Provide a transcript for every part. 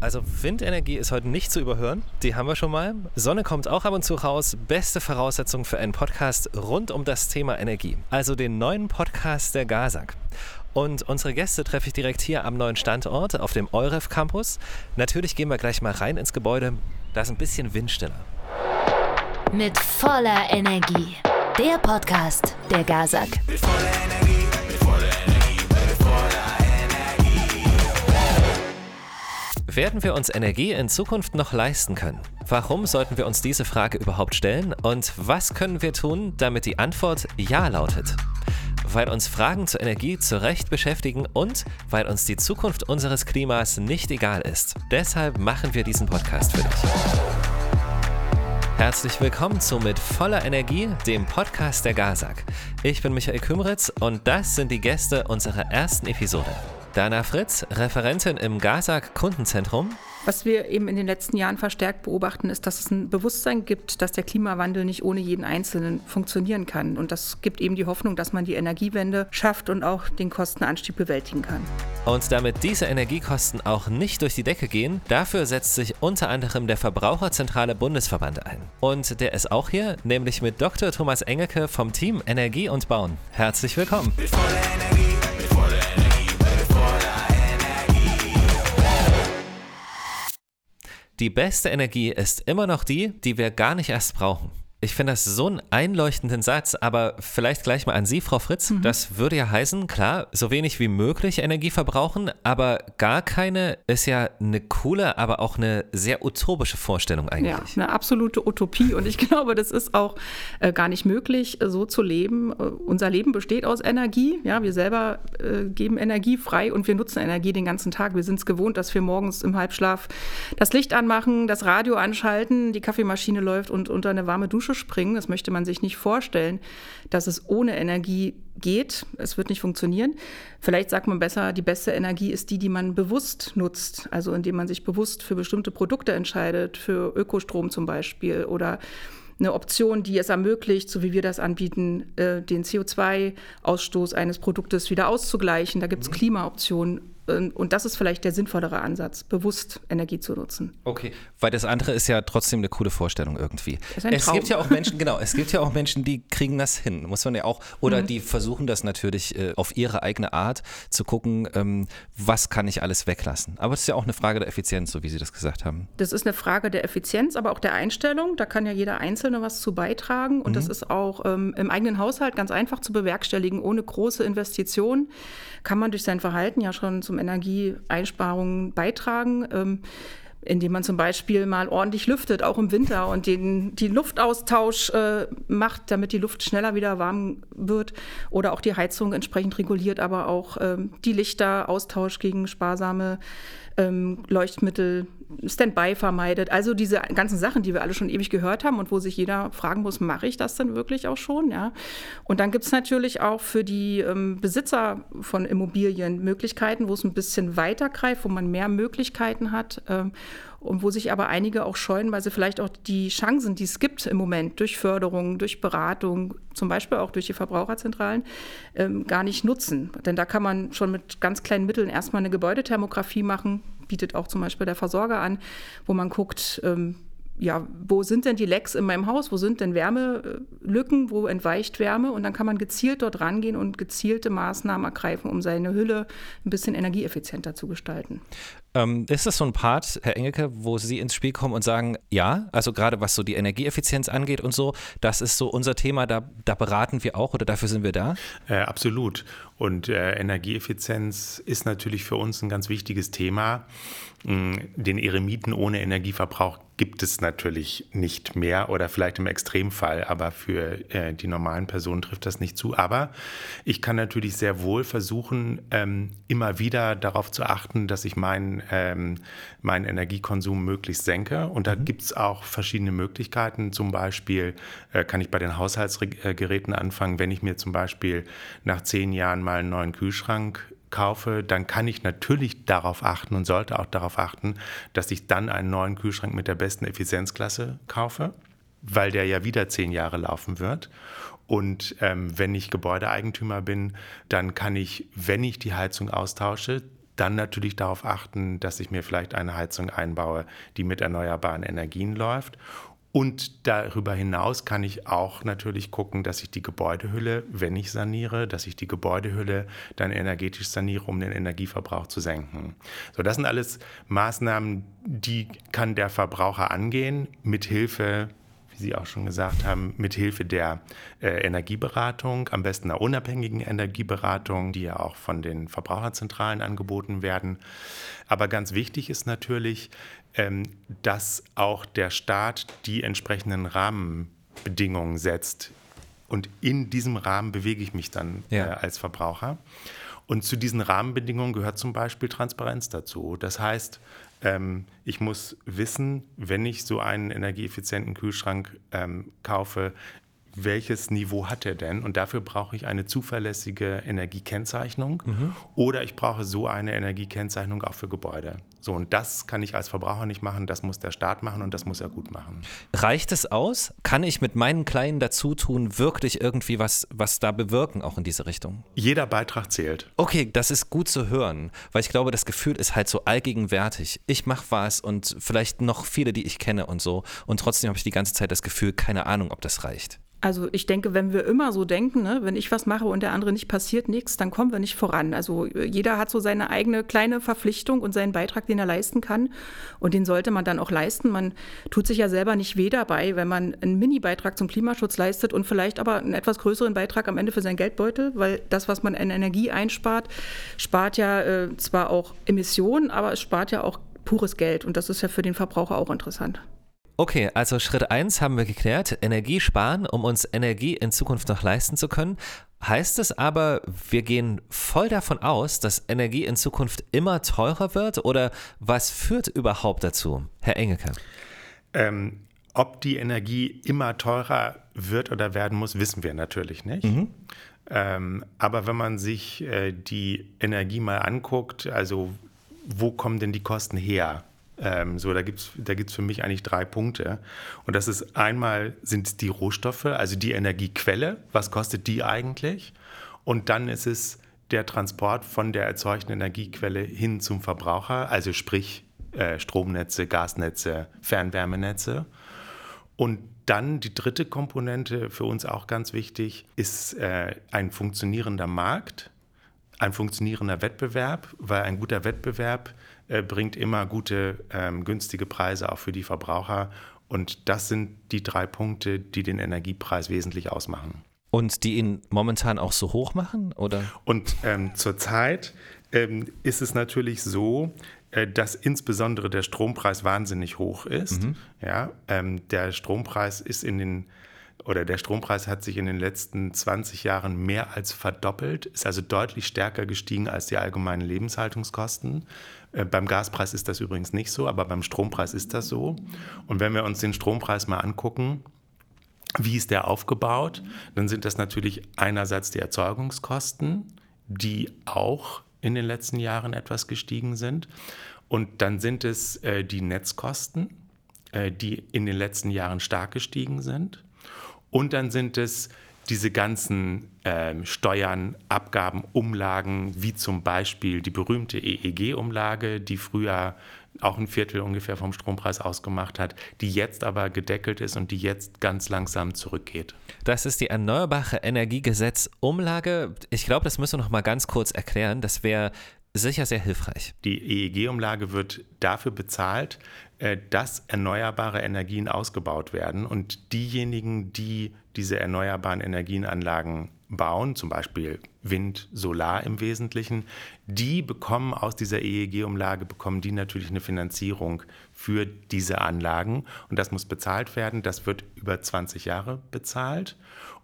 Also Windenergie ist heute nicht zu überhören. Die haben wir schon mal. Sonne kommt auch ab und zu raus. Beste Voraussetzung für einen Podcast rund um das Thema Energie. Also den neuen Podcast der GASAG. Und unsere Gäste treffe ich direkt hier am neuen Standort auf dem EUREF Campus. Natürlich gehen wir gleich mal rein ins Gebäude. Da ist ein bisschen windstiller. Mit voller Energie. Der Podcast der GASAG. Mit voller Energie, Werden wir uns Energie in Zukunft noch leisten können? Warum sollten wir uns diese Frage überhaupt stellen? Und was können wir tun, damit die Antwort Ja lautet? Weil uns Fragen zur Energie zu Recht beschäftigen und weil uns die Zukunft unseres Klimas nicht egal ist. Deshalb machen wir diesen Podcast für dich. Herzlich willkommen zu Mit voller Energie, dem Podcast der GASAG. Ich bin Michael Kümritz und das sind die Gäste unserer ersten Episode. Dana Fritz, Referentin im GASAG Kundenzentrum. Was wir eben in den letzten Jahren verstärkt beobachten, ist, dass es ein Bewusstsein gibt, dass der Klimawandel nicht ohne jeden Einzelnen funktionieren kann. Und das gibt eben die Hoffnung, dass man die Energiewende schafft und auch den Kostenanstieg bewältigen kann. Und damit diese Energiekosten auch nicht durch die Decke gehen, dafür setzt sich unter anderem der Verbraucherzentrale Bundesverband ein. Und der ist auch hier, nämlich mit Dr. Thomas Engelke vom Team Energie und Bauen. Herzlich willkommen. Voller Energie, Die beste Energie ist immer noch die, die wir gar nicht erst brauchen. Ich finde das so einen einleuchtenden Satz, aber vielleicht gleich mal an Sie, Frau Fritz. Das würde ja heißen, klar, so wenig wie möglich Energie verbrauchen, aber gar keine ist ja eine coole, aber auch eine sehr utopische Vorstellung eigentlich. Ja, eine absolute Utopie. Und ich glaube, das ist auch äh, gar nicht möglich, äh, so zu leben. Äh, unser Leben besteht aus Energie. Ja, wir selber äh, geben Energie frei und wir nutzen Energie den ganzen Tag. Wir sind es gewohnt, dass wir morgens im Halbschlaf das Licht anmachen, das Radio anschalten, die Kaffeemaschine läuft und unter eine warme Dusche springen. Das möchte man sich nicht vorstellen, dass es ohne Energie geht. Es wird nicht funktionieren. Vielleicht sagt man besser, die beste Energie ist die, die man bewusst nutzt. Also indem man sich bewusst für bestimmte Produkte entscheidet, für Ökostrom zum Beispiel oder eine Option, die es ermöglicht, so wie wir das anbieten, äh, den CO2-Ausstoß eines Produktes wieder auszugleichen. Da gibt es Klimaoptionen. Ähm, Und das ist vielleicht der sinnvollere Ansatz, bewusst Energie zu nutzen. Okay, weil das andere ist ja trotzdem eine coole Vorstellung irgendwie. Es gibt ja auch Menschen, genau, es gibt ja auch Menschen, die kriegen das hin, muss man ja auch, oder die versuchen das natürlich äh, auf ihre eigene Art zu gucken, ähm, was kann ich alles weglassen. Aber es ist ja auch eine Frage der Effizienz, so wie Sie das gesagt haben. Das ist eine Frage der Effizienz, aber auch der Einstellung. Da kann ja jeder Einzelne was zu beitragen. Und das ist auch ähm, im eigenen Haushalt ganz einfach zu bewerkstelligen. Ohne große Investitionen kann man durch sein Verhalten ja schon zum Energieeinsparungen beitragen. Ähm, indem man zum Beispiel mal ordentlich lüftet, auch im Winter, und den, die Luftaustausch äh, macht, damit die Luft schneller wieder warm wird oder auch die Heizung entsprechend reguliert, aber auch ähm, die Lichter austauscht gegen sparsame ähm, Leuchtmittel, Standby vermeidet. Also diese ganzen Sachen, die wir alle schon ewig gehört haben und wo sich jeder fragen muss, mache ich das denn wirklich auch schon? Ja? Und dann gibt es natürlich auch für die ähm, Besitzer von Immobilien Möglichkeiten, wo es ein bisschen weiter greift, wo man mehr Möglichkeiten hat. Ähm, und wo sich aber einige auch scheuen, weil sie vielleicht auch die Chancen, die es gibt im Moment durch Förderung, durch Beratung, zum Beispiel auch durch die Verbraucherzentralen, ähm, gar nicht nutzen. Denn da kann man schon mit ganz kleinen Mitteln erstmal eine Gebäudethermografie machen, bietet auch zum Beispiel der Versorger an, wo man guckt, ähm, ja, wo sind denn die Lecks in meinem Haus? Wo sind denn Wärmelücken? Wo entweicht Wärme? Und dann kann man gezielt dort rangehen und gezielte Maßnahmen ergreifen, um seine Hülle ein bisschen energieeffizienter zu gestalten. Ähm, ist das so ein Part, Herr Engelke, wo Sie ins Spiel kommen und sagen, ja, also gerade was so die Energieeffizienz angeht und so, das ist so unser Thema, da, da beraten wir auch oder dafür sind wir da? Äh, absolut. Und äh, Energieeffizienz ist natürlich für uns ein ganz wichtiges Thema. Mm, Den Eremiten ohne Energieverbrauch gibt es natürlich nicht mehr oder vielleicht im Extremfall, aber für äh, die normalen Personen trifft das nicht zu. Aber ich kann natürlich sehr wohl versuchen, ähm, immer wieder darauf zu achten, dass ich meinen ähm, meinen Energiekonsum möglichst senke. Und da gibt es auch verschiedene Möglichkeiten. Zum Beispiel äh, kann ich bei den Haushaltsgeräten anfangen, wenn ich mir zum Beispiel nach zehn Jahren mal einen neuen Kühlschrank kaufe, dann kann ich natürlich darauf achten und sollte auch darauf achten, dass ich dann einen neuen Kühlschrank mit der besten Effizienzklasse kaufe, weil der ja wieder zehn Jahre laufen wird. Und ähm, wenn ich Gebäudeeigentümer bin, dann kann ich, wenn ich die Heizung austausche, dann natürlich darauf achten, dass ich mir vielleicht eine Heizung einbaue, die mit erneuerbaren Energien läuft. Und darüber hinaus kann ich auch natürlich gucken, dass ich die Gebäudehülle, wenn ich saniere, dass ich die Gebäudehülle dann energetisch saniere, um den Energieverbrauch zu senken. So, das sind alles Maßnahmen, die kann der Verbraucher angehen mit Hilfe wie Sie auch schon gesagt haben, mit Hilfe der äh, Energieberatung, am besten einer unabhängigen Energieberatung, die ja auch von den Verbraucherzentralen angeboten werden. Aber ganz wichtig ist natürlich, ähm, dass auch der Staat die entsprechenden Rahmenbedingungen setzt. Und in diesem Rahmen bewege ich mich dann Ja. äh, als Verbraucher. Und zu diesen Rahmenbedingungen gehört zum Beispiel Transparenz dazu. Das heißt, ähm, ich muss wissen, wenn ich so einen energieeffizienten Kühlschrank ähm, kaufe, welches Niveau hat er denn? Und dafür brauche ich eine zuverlässige Energiekennzeichnung oder ich brauche so eine Energiekennzeichnung auch für Gebäude. So, und das kann ich als Verbraucher nicht machen, das muss der Staat machen und das muss er gut machen. Reicht es aus? Kann ich mit meinen kleinen Dazutun wirklich irgendwie was, was da bewirken, auch in diese Richtung? Jeder Beitrag zählt. Okay, das ist gut zu hören, weil ich glaube, das Gefühl ist halt so allgegenwärtig. Ich mache was und vielleicht noch viele, die ich kenne und so. Und trotzdem habe ich die ganze Zeit das Gefühl, keine Ahnung, ob das reicht. Also ich denke, wenn wir immer so denken, ne, wenn ich was mache und der andere nicht passiert nichts, dann kommen wir nicht voran. Also äh, jeder hat so seine eigene kleine Verpflichtung und seinen Beitrag, den er leisten kann. Und den sollte man dann auch leisten. Man tut sich ja selber nicht weh dabei, wenn man einen Mini-Beitrag zum Klimaschutz leistet und vielleicht aber einen etwas größeren Beitrag am Ende für seinen Geldbeutel, weil das, was man an Energie einspart, spart ja äh, zwar auch Emissionen, aber es spart ja auch pures Geld. Und das ist ja für den Verbraucher auch interessant. Okay, also Schritt 1 haben wir geklärt, Energie sparen, um uns Energie in Zukunft noch leisten zu können. Heißt es aber, wir gehen voll davon aus, dass Energie in Zukunft immer teurer wird oder was führt überhaupt dazu? Herr Engelke. Ähm, ob die Energie immer teurer wird oder werden muss, wissen wir natürlich nicht. Ähm, aber wenn man sich äh, die Energie mal anguckt, also wo kommen denn die Kosten her? Ähm, so, da gibt es da gibt's für mich eigentlich drei Punkte. Und das ist einmal sind die Rohstoffe, also die Energiequelle. Was kostet die eigentlich? Und dann ist es der Transport von der erzeugten Energiequelle hin zum Verbraucher, also sprich äh, Stromnetze, Gasnetze, Fernwärmenetze. Und dann die dritte Komponente, für uns auch ganz wichtig, ist äh, ein funktionierender Markt, ein funktionierender Wettbewerb, weil ein guter Wettbewerb äh, bringt immer gute, ähm, günstige Preise auch für die Verbraucher. Und das sind die drei Punkte, die den Energiepreis wesentlich ausmachen. Und die ihn momentan auch so hoch machen? Oder? Und ähm, zurzeit ähm, ist es natürlich so, äh, dass insbesondere der Strompreis wahnsinnig hoch ist. Ja, ähm, der Strompreis ist in den oder der Strompreis hat sich in den letzten 20 Jahren mehr als verdoppelt, ist also deutlich stärker gestiegen als die allgemeinen Lebenshaltungskosten. Äh, beim Gaspreis ist das übrigens nicht so, aber beim Strompreis ist das so. Und wenn wir uns den Strompreis mal angucken, wie ist der aufgebaut? Dann sind das natürlich einerseits die Erzeugungskosten, die auch in den letzten Jahren etwas gestiegen sind. Und dann sind es äh, die Netzkosten, äh, die in den letzten Jahren stark gestiegen sind. Und dann sind es diese ganzen ähm, Steuern, Abgaben, Umlagen, wie zum Beispiel die berühmte EEG-Umlage, die früher auch ein Viertel ungefähr vom Strompreis ausgemacht hat, die jetzt aber gedeckelt ist und die jetzt ganz langsam zurückgeht. Das ist die Erneuerbare Energiegesetz-Umlage. Ich glaube, das müssen wir noch mal ganz kurz erklären. Das wäre sicher sehr hilfreich. Die EEG-Umlage wird dafür bezahlt, dass erneuerbare Energien ausgebaut werden. Und diejenigen, die diese erneuerbaren Energienanlagen bauen, zum Beispiel Wind, Solar im Wesentlichen, die bekommen aus dieser EEG-Umlage, bekommen die natürlich eine Finanzierung für diese Anlagen. Und das muss bezahlt werden. Das wird über 20 Jahre bezahlt.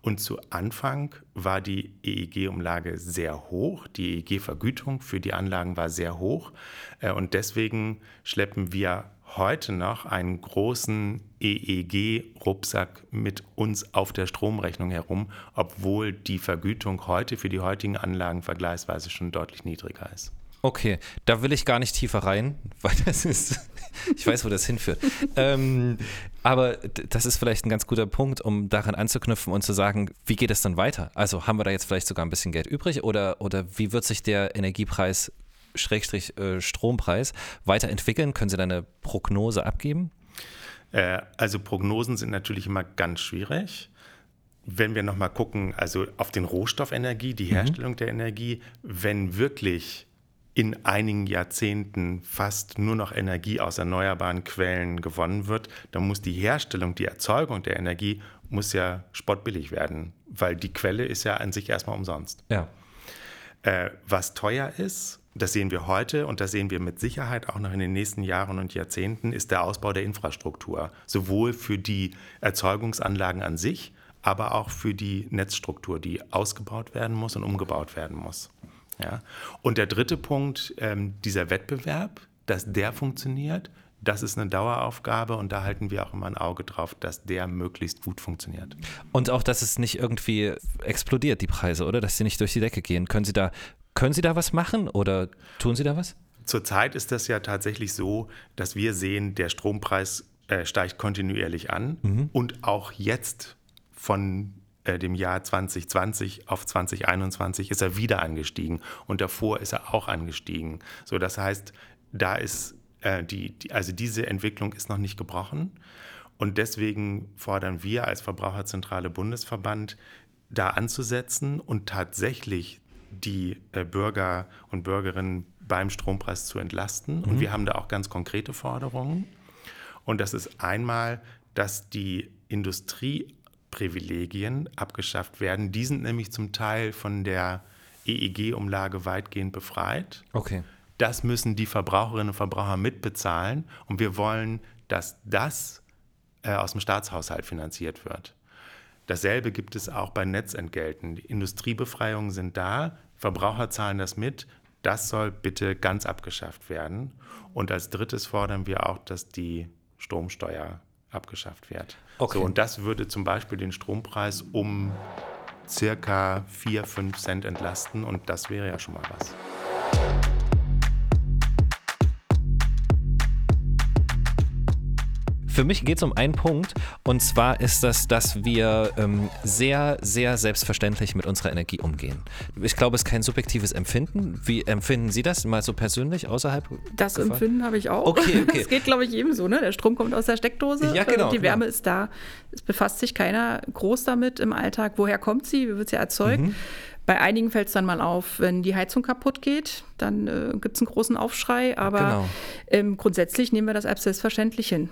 Und zu Anfang war die EEG-Umlage sehr hoch. Die EEG-Vergütung für die Anlagen war sehr hoch. Äh, Und deswegen schleppen wir heute noch einen großen EEG-Rucksack mit uns auf der Stromrechnung herum, obwohl die Vergütung heute für die heutigen Anlagen vergleichsweise schon deutlich niedriger ist. Okay, da will ich gar nicht tiefer rein, weil das ist, ich weiß, wo das hinführt. ähm, aber das ist vielleicht ein ganz guter Punkt, um daran anzuknüpfen und zu sagen, wie geht es dann weiter? Also haben wir da jetzt vielleicht sogar ein bisschen Geld übrig oder, oder wie wird sich der Energiepreis Schrägstrich äh, Strompreis weiterentwickeln? Können Sie da eine Prognose abgeben? Äh, also Prognosen sind natürlich immer ganz schwierig. Wenn wir nochmal gucken, also auf den Rohstoffenergie, die Herstellung der Energie, wenn wirklich in einigen Jahrzehnten fast nur noch Energie aus erneuerbaren Quellen gewonnen wird, dann muss die Herstellung, die Erzeugung der Energie muss ja spottbillig werden, weil die Quelle ist ja an sich erstmal umsonst. Ja. Äh, was teuer ist, das sehen wir heute und das sehen wir mit Sicherheit auch noch in den nächsten Jahren und Jahrzehnten, ist der Ausbau der Infrastruktur. Sowohl für die Erzeugungsanlagen an sich, aber auch für die Netzstruktur, die ausgebaut werden muss und umgebaut werden muss. Ja? Und der dritte Punkt, ähm, dieser Wettbewerb, dass der funktioniert, das ist eine Daueraufgabe und da halten wir auch immer ein Auge drauf, dass der möglichst gut funktioniert. Und auch, dass es nicht irgendwie explodiert, die Preise, oder? Dass sie nicht durch die Decke gehen. Können Sie da, können Sie da was machen oder tun Sie da was? Zurzeit ist das ja tatsächlich so, dass wir sehen, der Strompreis äh, steigt kontinuierlich an und auch jetzt von äh, dem Jahr 2020 auf 2021 ist er wieder angestiegen und davor ist er auch angestiegen. So, das heißt, da ist äh, die, die, also diese Entwicklung ist noch nicht gebrochen und deswegen fordern wir als Verbraucherzentrale Bundesverband da anzusetzen und tatsächlich die äh, Bürger und Bürgerinnen beim Strompreis zu entlasten. Und wir haben da auch ganz konkrete Forderungen. Und das ist einmal, dass die Industrieprivilegien abgeschafft werden. Die sind nämlich zum Teil von der EEG-Umlage weitgehend befreit. Okay. Das müssen die Verbraucherinnen und Verbraucher mitbezahlen. Und wir wollen, dass das äh, aus dem Staatshaushalt finanziert wird. Dasselbe gibt es auch bei Netzentgelten. Die Industriebefreiungen sind da, Verbraucher zahlen das mit. Das soll bitte ganz abgeschafft werden. Und als drittes fordern wir auch, dass die Stromsteuer abgeschafft wird. Okay. So, und das würde zum Beispiel den Strompreis um circa 4, 5 Cent entlasten. Und das wäre ja schon mal was. Für mich geht es um einen Punkt und zwar ist das, dass wir ähm, sehr, sehr selbstverständlich mit unserer Energie umgehen. Ich glaube, es ist kein subjektives Empfinden. Wie empfinden Sie das mal so persönlich außerhalb? Das Gefahr? Empfinden habe ich auch. Okay, okay. Das geht, glaube ich, ebenso. Ne? Der Strom kommt aus der Steckdose, Ja, genau, äh, die genau. Wärme ist da. Es befasst sich keiner groß damit im Alltag. Woher kommt sie? Wie wird sie erzeugt? Mhm. Bei einigen fällt es dann mal auf, wenn die Heizung kaputt geht, dann äh, gibt es einen großen Aufschrei. Aber Genau. ähm, grundsätzlich nehmen wir das als selbstverständlich hin.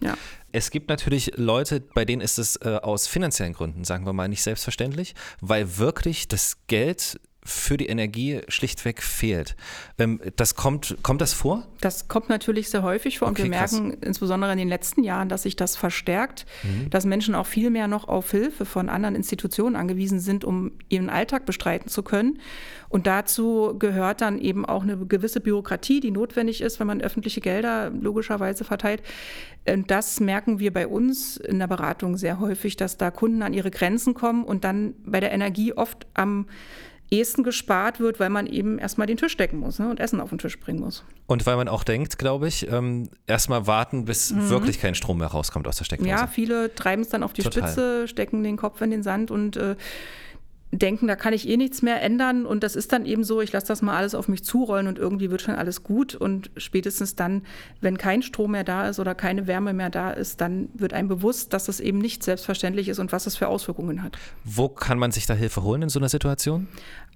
Ja. Es gibt natürlich Leute, bei denen ist es äh, aus finanziellen Gründen, sagen wir mal, nicht selbstverständlich, weil wirklich das Geld für die Energie schlichtweg fehlt. Ähm, das kommt, kommt das vor? Das kommt natürlich sehr häufig vor und Okay, wir krass. merken insbesondere in den letzten Jahren, dass sich das verstärkt, Mhm. dass Menschen auch viel mehr noch auf Hilfe von anderen Institutionen angewiesen sind, um ihren Alltag bestreiten zu können. Und dazu gehört dann eben auch eine gewisse Bürokratie, die notwendig ist, wenn man öffentliche Gelder logischerweise verteilt. Und das merken wir bei uns in der Beratung sehr häufig, dass da Kunden an ihre Grenzen kommen und dann bei der Energie oft am ehesten gespart wird, weil man eben erstmal den Tisch decken muss ne, und Essen auf den Tisch bringen muss. Und weil man auch denkt, glaube ich, ähm, erstmal warten, bis wirklich kein Strom mehr rauskommt aus der Steckdose. Mhm. Ja, viele treiben es dann auf die Total. Spitze, stecken den Kopf in den Sand und äh, denken, da kann ich eh nichts mehr ändern. Und das ist dann eben so, ich lasse das mal alles auf mich zurollen und irgendwie wird schon alles gut. Und spätestens dann, wenn kein Strom mehr da ist oder keine Wärme mehr da ist, dann wird einem bewusst, dass das eben nicht selbstverständlich ist und was das für Auswirkungen hat. Wo kann man sich da Hilfe holen in so einer Situation?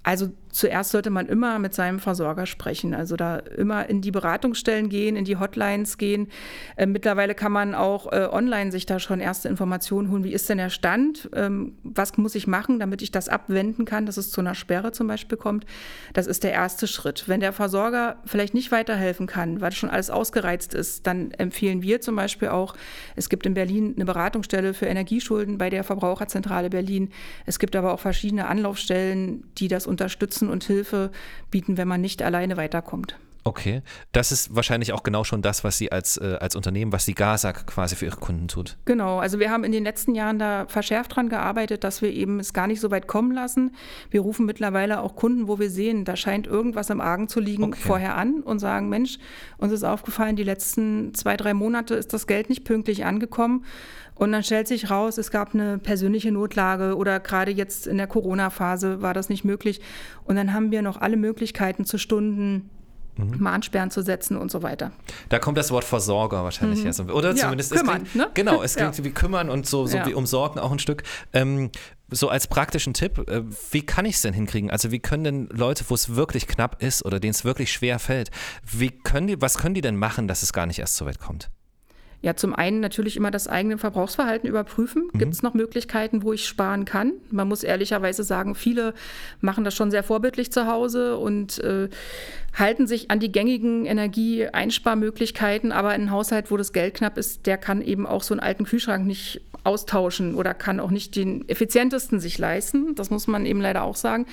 Also zuerst sollte man immer mit seinem Versorger sprechen. Also da immer in die Beratungsstellen gehen, in die Hotlines gehen. Äh, mittlerweile kann man auch äh, online sich da schon erste Informationen holen. Wie ist denn der Stand? Ähm, was muss ich machen, damit ich das abwenden kann, dass es zu einer Sperre zum Beispiel kommt? Das ist der erste Schritt. Wenn der Versorger vielleicht nicht weiterhelfen kann, weil schon alles ausgereizt ist, dann empfehlen wir zum Beispiel auch, es gibt in Berlin eine Beratungsstelle für Energieschulden bei der Verbraucherzentrale Berlin. Es gibt aber auch verschiedene Anlaufstellen, die das unterstützen und Hilfe bieten, wenn man nicht alleine weiterkommt. Okay, das ist wahrscheinlich auch genau schon das, was Sie als, äh, als Unternehmen, was die GASAG quasi für Ihre Kunden tut. Genau, also wir haben in den letzten Jahren da verschärft dran gearbeitet, dass wir eben es gar nicht so weit kommen lassen. Wir rufen mittlerweile auch Kunden, wo wir sehen, da scheint irgendwas im Argen zu liegen, Okay. vorher an und sagen, Mensch, uns ist aufgefallen, die letzten zwei, drei Monate ist das Geld nicht pünktlich angekommen. Und dann stellt sich raus, es gab eine persönliche Notlage oder gerade jetzt in der Corona-Phase war das nicht möglich. Und dann haben wir noch alle Möglichkeiten zu Stunden Mahnsperren zu setzen und so weiter. Da kommt das Wort Versorger wahrscheinlich her. Oder Mhm. Ja, zumindest kümmern, es klingt, ne? Genau, es Ja. klingt wie kümmern und so, so Ja. wie umsorgen auch ein Stück. Ähm, so als praktischen Tipp, äh, wie kann ich es denn hinkriegen? Also wie können denn Leute, wo es wirklich knapp ist oder denen es wirklich schwer fällt, wie können die, was können die denn machen, dass es gar nicht erst so weit kommt? Ja, zum einen natürlich immer das eigene Verbrauchsverhalten überprüfen. Gibt es noch Möglichkeiten, wo ich sparen kann? Man muss ehrlicherweise sagen, viele machen das schon sehr vorbildlich zu Hause und äh, halten sich an die gängigen Energieeinsparmöglichkeiten. Aber ein Haushalt, wo das Geld knapp ist, der kann eben auch so einen alten Kühlschrank nicht austauschen oder kann auch nicht den effizientesten sich leisten. Das muss man eben leider auch sagen.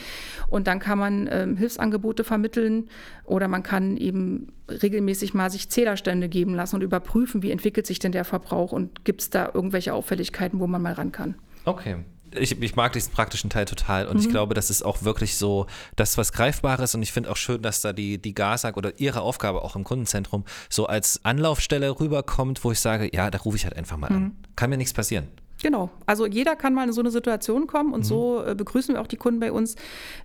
Und dann kann man ähm, Hilfsangebote vermitteln oder man kann eben regelmäßig mal sich Zählerstände geben lassen und überprüfen, wie entwickelt sich denn der Verbrauch und gibt es da irgendwelche Auffälligkeiten, wo man mal ran kann. Okay. Ich, ich mag diesen praktischen Teil total Mhm. und ich glaube, das ist auch wirklich so, das was Greifbares und ich finde auch schön, dass da die, die GASAG oder ihre Aufgabe auch im Kundenzentrum so als Anlaufstelle rüberkommt, wo ich sage, ja, da rufe ich halt einfach mal Mhm. an. Kann mir nichts passieren. Genau. Also jeder kann mal in so eine Situation kommen und so äh, begrüßen wir auch die Kunden bei uns.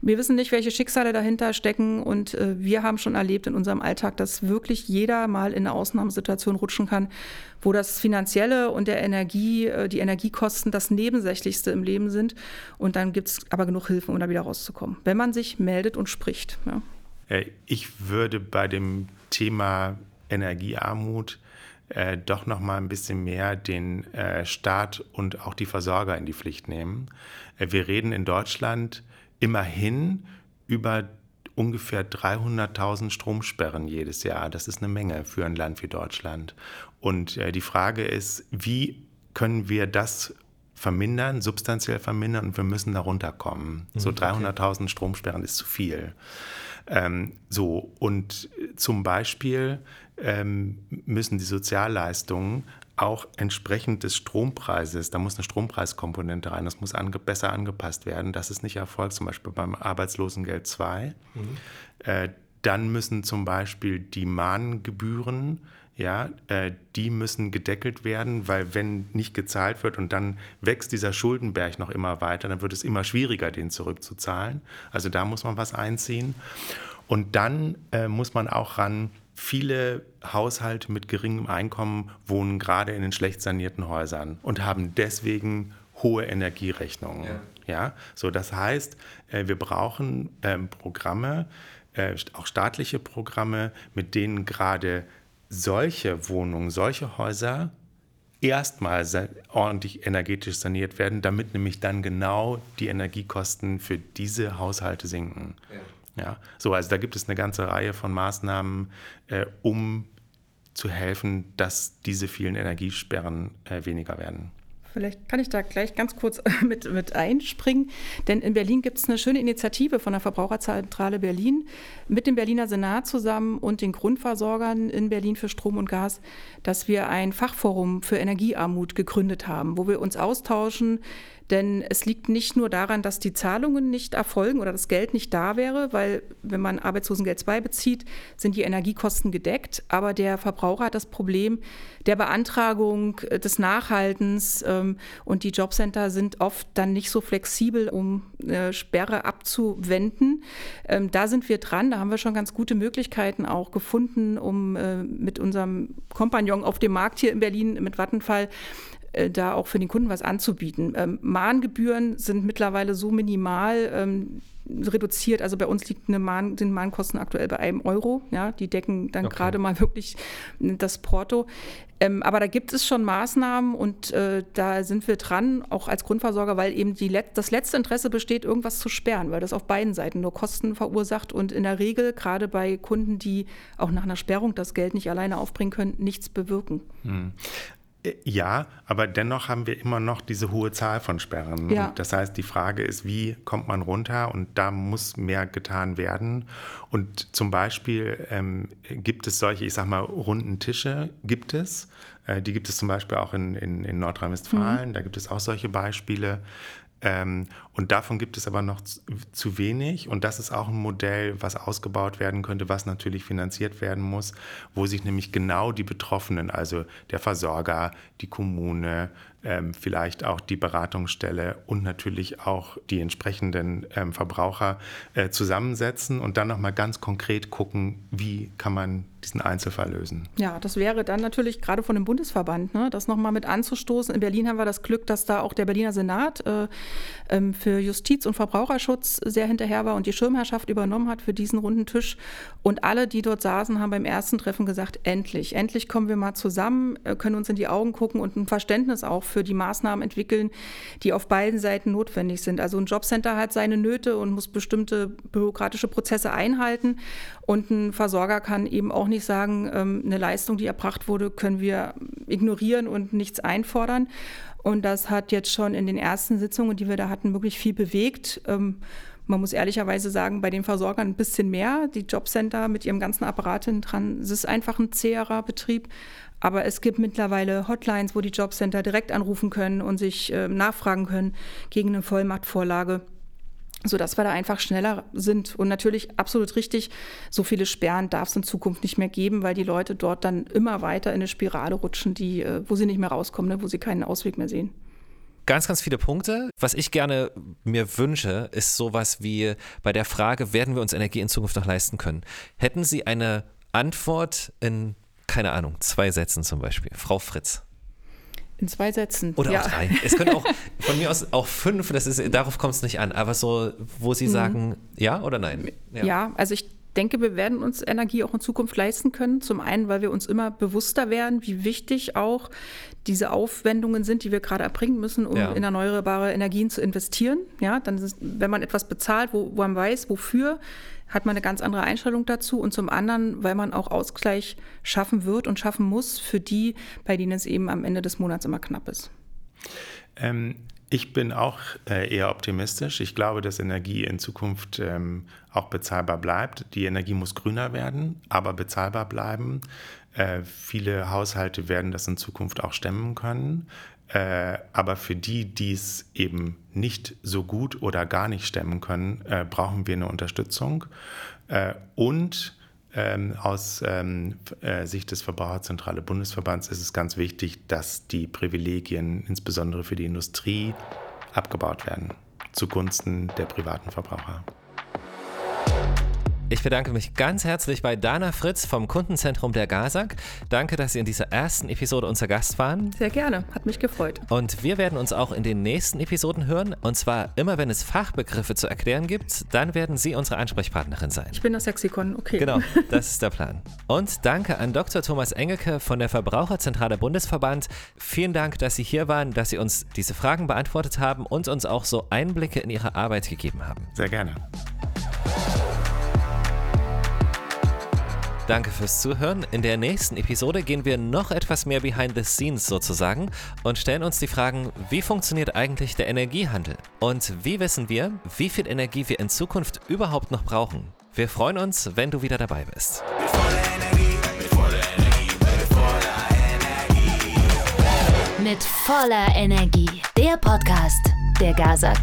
Wir wissen nicht, welche Schicksale dahinter stecken und äh, wir haben schon erlebt in unserem Alltag, dass wirklich jeder mal in eine Ausnahmesituation rutschen kann, wo das Finanzielle und der Energie, äh, die Energiekosten das Nebensächlichste im Leben sind. Und dann gibt es aber genug Hilfe, um da wieder rauszukommen, wenn man sich meldet und spricht. Ja. Ich würde bei dem Thema Energiearmut äh, doch noch mal ein bisschen mehr den äh, Staat und auch die Versorger in die Pflicht nehmen. Äh, wir reden in Deutschland immerhin über ungefähr 300.000 Stromsperren jedes Jahr. Das ist eine Menge für ein Land wie Deutschland. Und äh, die Frage ist, wie können wir das vermindern, substanziell vermindern und wir müssen da runterkommen. So 300.000 Stromsperren ist zu viel. Ähm, so, und zum Beispiel ähm, müssen die Sozialleistungen auch entsprechend des Strompreises, da muss eine Strompreiskomponente rein, das muss ange besser angepasst werden. Das ist nicht erfolgt, zum Beispiel beim Arbeitslosengeld 2. Äh, dann müssen zum Beispiel die Mahngebühren, ja, äh, die müssen gedeckelt werden, weil wenn nicht gezahlt wird und dann wächst dieser Schuldenberg noch immer weiter, dann wird es immer schwieriger, den zurückzuzahlen. Also da muss man was einziehen. Und dann äh, muss man auch ran, viele Haushalte mit geringem Einkommen wohnen gerade in den schlecht sanierten Häusern und haben deswegen hohe Energierechnungen. Ja. ja? So, das heißt, äh, wir brauchen ähm, Programme, äh, auch staatliche Programme, mit denen gerade solche Wohnungen, solche Häuser erstmal ordentlich energetisch saniert werden, damit nämlich dann genau die Energiekosten für diese Haushalte sinken. Ja. Ja. so also da gibt es eine ganze Reihe von Maßnahmen, äh, um zu helfen, dass diese vielen Energiesperren äh, weniger werden. Vielleicht kann ich da gleich ganz kurz mit, mit einspringen, denn in Berlin gibt es eine schöne Initiative von der Verbraucherzentrale Berlin mit dem Berliner Senat zusammen und den Grundversorgern in Berlin für Strom und Gas, dass wir ein Fachforum für Energiearmut gegründet haben, wo wir uns austauschen, denn es liegt nicht nur daran, dass die Zahlungen nicht erfolgen oder das Geld nicht da wäre, weil wenn man Arbeitslosengeld 2 bezieht, sind die Energiekosten gedeckt. Aber der Verbraucher hat das Problem der Beantragung, des Nachhaltens ähm, und die Jobcenter sind oft dann nicht so flexibel, um eine Sperre abzuwenden. Ähm, da sind wir dran, da haben wir schon ganz gute Möglichkeiten auch gefunden, um äh, mit unserem Kompagnon auf dem Markt hier in Berlin, mit Vattenfall, da auch für den Kunden was anzubieten. Ähm, Mahngebühren sind mittlerweile so minimal ähm, reduziert. Also bei uns liegt eine Mahn, sind Mahnkosten aktuell bei einem Euro. Ja, die decken dann okay. gerade mal wirklich das Porto. Ähm, aber da gibt es schon Maßnahmen und äh, da sind wir dran, auch als Grundversorger, weil eben die Let das letzte Interesse besteht, irgendwas zu sperren, weil das auf beiden Seiten nur Kosten verursacht und in der Regel, gerade bei Kunden, die auch nach einer Sperrung das Geld nicht alleine aufbringen können, nichts bewirken. Hm. Ja, aber dennoch haben wir immer noch diese hohe Zahl von Sperren. Ja. Und das heißt, die Frage ist, wie kommt man runter? Und da muss mehr getan werden. Und zum Beispiel ähm, gibt es solche, ich sag mal, runden Tische, gibt es. Äh, die gibt es zum Beispiel auch in, in, in Nordrhein-Westfalen. Mhm. Da gibt es auch solche Beispiele. Ähm, und davon gibt es aber noch zu, zu, wenig. Und das ist auch ein Modell, was ausgebaut werden könnte, was natürlich finanziert werden muss, wo sich nämlich genau die Betroffenen, also der Versorger, die Kommune, ähm, vielleicht auch die Beratungsstelle und natürlich auch die entsprechenden ähm, Verbraucher äh, zusammensetzen und dann nochmal ganz konkret gucken, wie kann man diesen Einzelfall lösen. Ja, das wäre dann natürlich gerade von dem Bundesverband, ne, das nochmal mit anzustoßen. In Berlin haben wir das Glück, dass da auch der Berliner Senat äh, ähm, für Justiz und Verbraucherschutz sehr hinterher war und die Schirmherrschaft übernommen hat für diesen runden Tisch. Und alle, die dort saßen, haben beim ersten Treffen gesagt, endlich, endlich kommen wir mal zusammen, äh, können uns in die Augen gucken und ein Verständnis auch für die Maßnahmen entwickeln, die auf beiden Seiten notwendig sind. Also ein Jobcenter hat seine Nöte und muss bestimmte bürokratische Prozesse einhalten und ein Versorger kann eben auch nicht sagen, ähm, eine Leistung, die erbracht wurde, können wir ignorieren und nichts einfordern. Und das hat jetzt schon in den ersten Sitzungen, die wir da hatten, wirklich viel bewegt. Man muss ehrlicherweise sagen, bei den Versorgern ein bisschen mehr. Die Jobcenter mit ihrem ganzen Apparat dran, es ist einfach ein zäherer Betrieb. Aber es gibt mittlerweile Hotlines, wo die Jobcenter direkt anrufen können und sich äh, nachfragen können gegen eine Vollmachtvorlage sodass wir da einfach schneller sind. Und natürlich absolut richtig, so viele Sperren darf es in Zukunft nicht mehr geben, weil die Leute dort dann immer weiter in eine Spirale rutschen, die, äh, wo sie nicht mehr rauskommen, ne, wo sie keinen Ausweg mehr sehen. Ganz, ganz viele Punkte. Was ich gerne mir wünsche, ist sowas wie bei der Frage, werden wir uns Energie in Zukunft noch leisten können? Hätten Sie eine Antwort in, keine Ahnung, zwei Sätzen zum Beispiel? Frau Fritz. In zwei Sätzen. Oder ja. auch drei. Es können auch von mir aus auch fünf, das ist, darauf kommt es nicht an, aber so, wo Sie sagen, ja oder nein? Ja. also ich denke, wir werden uns Energie auch in Zukunft leisten können. Zum einen, weil wir uns immer bewusster werden, wie wichtig auch diese Aufwendungen sind, die wir gerade erbringen müssen, um Ja. in erneuerbare Energien zu investieren. Ja, dann ist, wenn man etwas bezahlt, wo, wo man weiß, wofür, hat man eine ganz andere Einstellung dazu. Und zum anderen, weil man auch Ausgleich schaffen wird und schaffen muss für die, bei denen es eben am Ende des Monats immer knapp ist. Ähm, ich bin auch äh, eher optimistisch. Ich glaube, dass Energie in Zukunft ähm, auch bezahlbar bleibt. Die Energie muss grüner werden, aber bezahlbar bleiben. Äh, viele Haushalte werden das in Zukunft auch stemmen können. Äh, aber für die, die es eben nicht so gut oder gar nicht stemmen können, brauchen wir eine Unterstützung. Und ähm, aus ähm, äh, Sicht des Verbraucherzentrale Bundesverbands ist es ganz wichtig, dass die Privilegien, insbesondere für die Industrie, abgebaut werden zugunsten der privaten Verbraucher. Ich bedanke mich ganz herzlich bei Dana Fritz vom Kundenzentrum der GASAG. Danke, dass Sie in dieser ersten Episode unser Gast waren. Sehr gerne, hat mich gefreut. Und wir werden uns auch in den nächsten Episoden hören. Und zwar immer, wenn es Fachbegriffe zu erklären gibt, dann werden Sie unsere Ansprechpartnerin sein. Ich bin das Sexikon, okay. Genau, das ist der Plan. Und danke an Dr. Thomas Engelke von der Verbraucherzentrale Bundesverband. Vielen Dank, dass Sie hier waren, dass Sie uns diese Fragen beantwortet haben und uns auch so Einblicke in Ihre Arbeit gegeben haben. Sehr gerne. Danke fürs Zuhören. In der nächsten Episode gehen wir noch etwas mehr behind the scenes sozusagen und stellen uns die Fragen, wie funktioniert eigentlich der Energiehandel? Und wie wissen wir, wie viel Energie wir in Zukunft überhaupt noch brauchen? Wir freuen uns, wenn du wieder dabei bist. Mit voller Energie. Der Podcast der GASAG.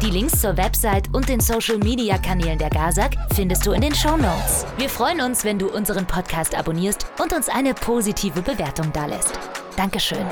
Die Links zur Website und den Social Media Kanälen der GASAG findest du in den Show Notes. Wir freuen uns, wenn du unseren Podcast abonnierst und uns eine positive Bewertung dalässt. Dankeschön.